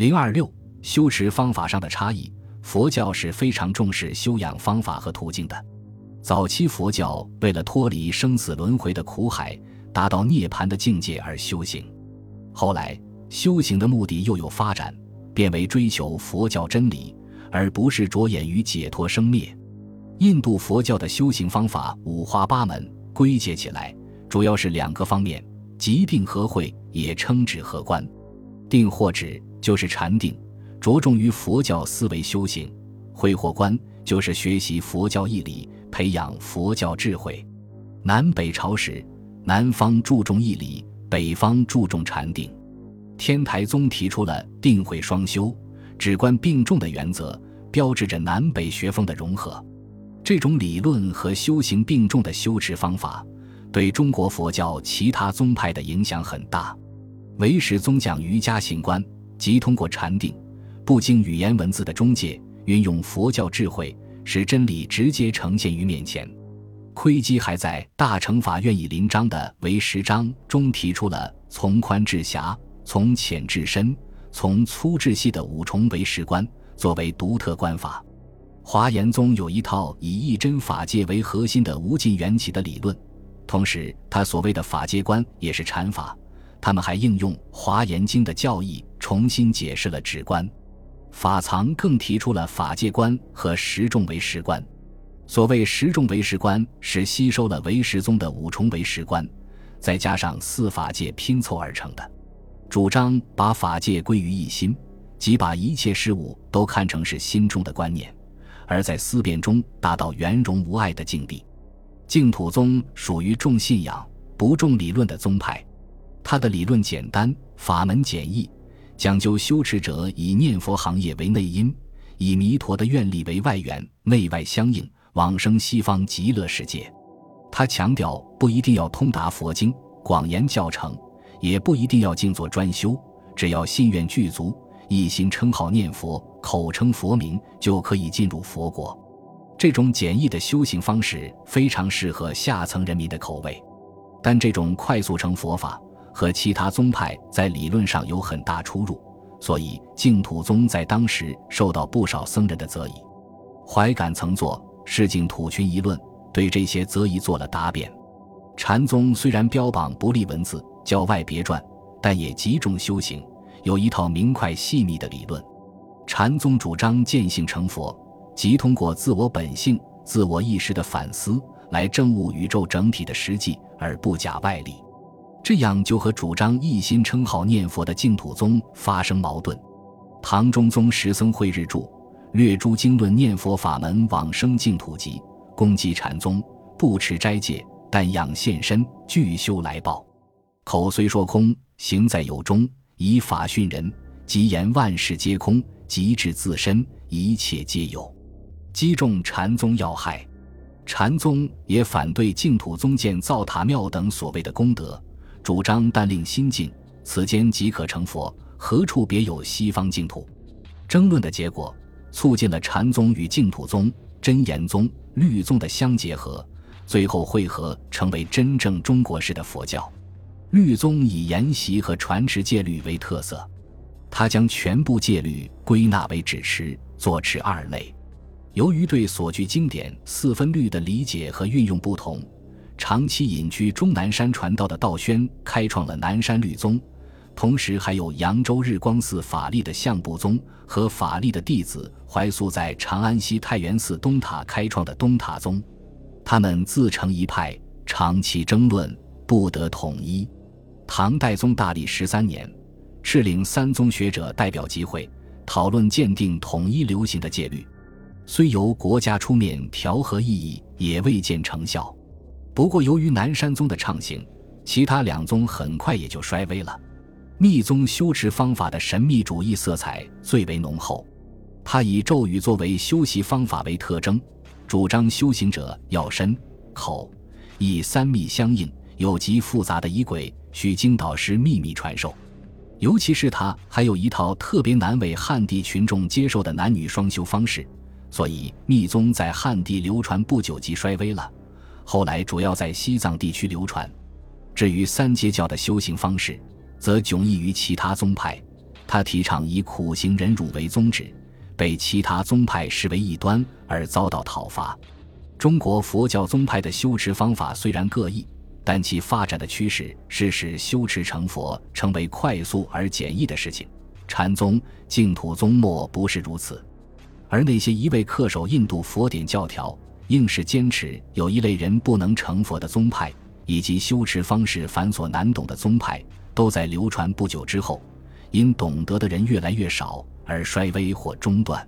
零二六修持方法上的差异，佛教是非常重视修养方法和途径的。早期佛教为了脱离生死轮回的苦海，达到涅槃的境界而修行。后来修行的目的又有发展，变为追求佛教真理，而不是着眼于解脱生灭。印度佛教的修行方法五花八门，归结起来主要是两个方面：即定和会，也称止和观。定或止就是禅定，着重于佛教思维修行；会或观就是学习佛教义理。培养佛教智慧，南北朝时，南方注重义理，北方注重禅定。天台宗提出了定慧双修、止观并重的原则，标志着南北学风的融合。这种理论和修行并重的修持方法，对中国佛教其他宗派的影响很大。唯识宗讲瑜伽行观，即通过禅定，不经语言文字的中介，运用佛教智慧。使真理直接呈现于面前。窥基还在大乘法院以临章的为十章中提出了从宽至狭、从浅至深、从粗至细的五重为识观，作为独特观法。华严宗有一套以一真法界为核心的无尽缘起的理论，同时他所谓的法界观也是禅法。他们还应用华严经的教义，重新解释了止观。法藏更提出了法界观和十众唯识观。所谓十众唯识观，是吸收了唯识宗的五重唯识观，再加上四法界拼凑而成的。主张把法界归于一心，即把一切事物都看成是心中的观念，而在思辨中达到圆融无碍的境地。净土宗属于重信仰不重理论的宗派，他的理论简单，法门简易。讲究修持者以念佛行业为内因，以弥陀的愿力为外缘，内外相应，往生西方极乐世界。他强调不一定要通达佛经，广言教程，也不一定要静坐专修，只要心愿具足，一心称号念佛，口称佛名，就可以进入佛国。这种简易的修行方式非常适合下层人民的口味，但这种快速成佛法。和其他宗派在理论上有很大出入，所以净土宗在当时受到不少僧人的责疑。怀感曾作《释净土群疑论》，对这些责疑做了答辩。禅宗虽然标榜不立文字、教外别传，但也极重修行，有一套明快细密的理论。禅宗主张见性成佛，即通过自我本性、自我意识的反思来证悟宇宙整体的实际，而不假外力。这样就和主张一心称号念佛的净土宗发生矛盾。唐中宗十僧慧日著《略诸经论念佛法门往生净土集》，攻击禅宗不持斋戒，但养现身，具修来报。口虽说空，行在有中，以法训人，即言万事皆空，即至自身，一切皆有，击中禅宗要害。禅宗也反对净土宗建造塔庙等所谓的功德。主张但令心静，此间即可成佛，何处别有西方净土？争论的结果，促进了禅宗与净土宗、真言宗、律宗的相结合，最后汇合成为真正中国式的佛教。律宗以研习和传持戒律为特色，他将全部戒律归纳为只持、坐持二类。由于对所具经典四分律的理解和运用不同。长期隐居终南山传道的道宣开创了南山律宗，同时还有扬州日光寺法力的相部宗和法力的弟子怀素在长安西太原寺东塔开创的东塔宗。他们自成一派，长期争论，不得统一。唐代宗大历十三年，敕领三宗学者代表集会，讨论鉴定统一流行的戒律，虽由国家出面调和异议，也未见成效。不过，由于南山宗的畅行，其他两宗很快也就衰微了。密宗修持方法的神秘主义色彩最为浓厚，他以咒语作为修习方法为特征，主张修行者要身、口、意三密相应，有极复杂的仪轨，需经导师秘密传授。尤其是他还有一套特别难为汉地群众接受的男女双修方式，所以密宗在汉地流传不久即衰微了。后来主要在西藏地区流传，至于三阶教的修行方式，则迥异于其他宗派，他提倡以苦行忍辱为宗旨，被其他宗派视为异端而遭到讨伐。中国佛教宗派的修持方法虽然各异，但其发展的趋势是使修持成佛成为快速而简易的事情。禅宗、净土宗莫不是如此。而那些一味恪守印度佛典教条、硬是坚持有一类人不能成佛的宗派，以及修持方式繁琐难懂的宗派，都在流传不久之后，因懂得的人越来越少而衰微或中断。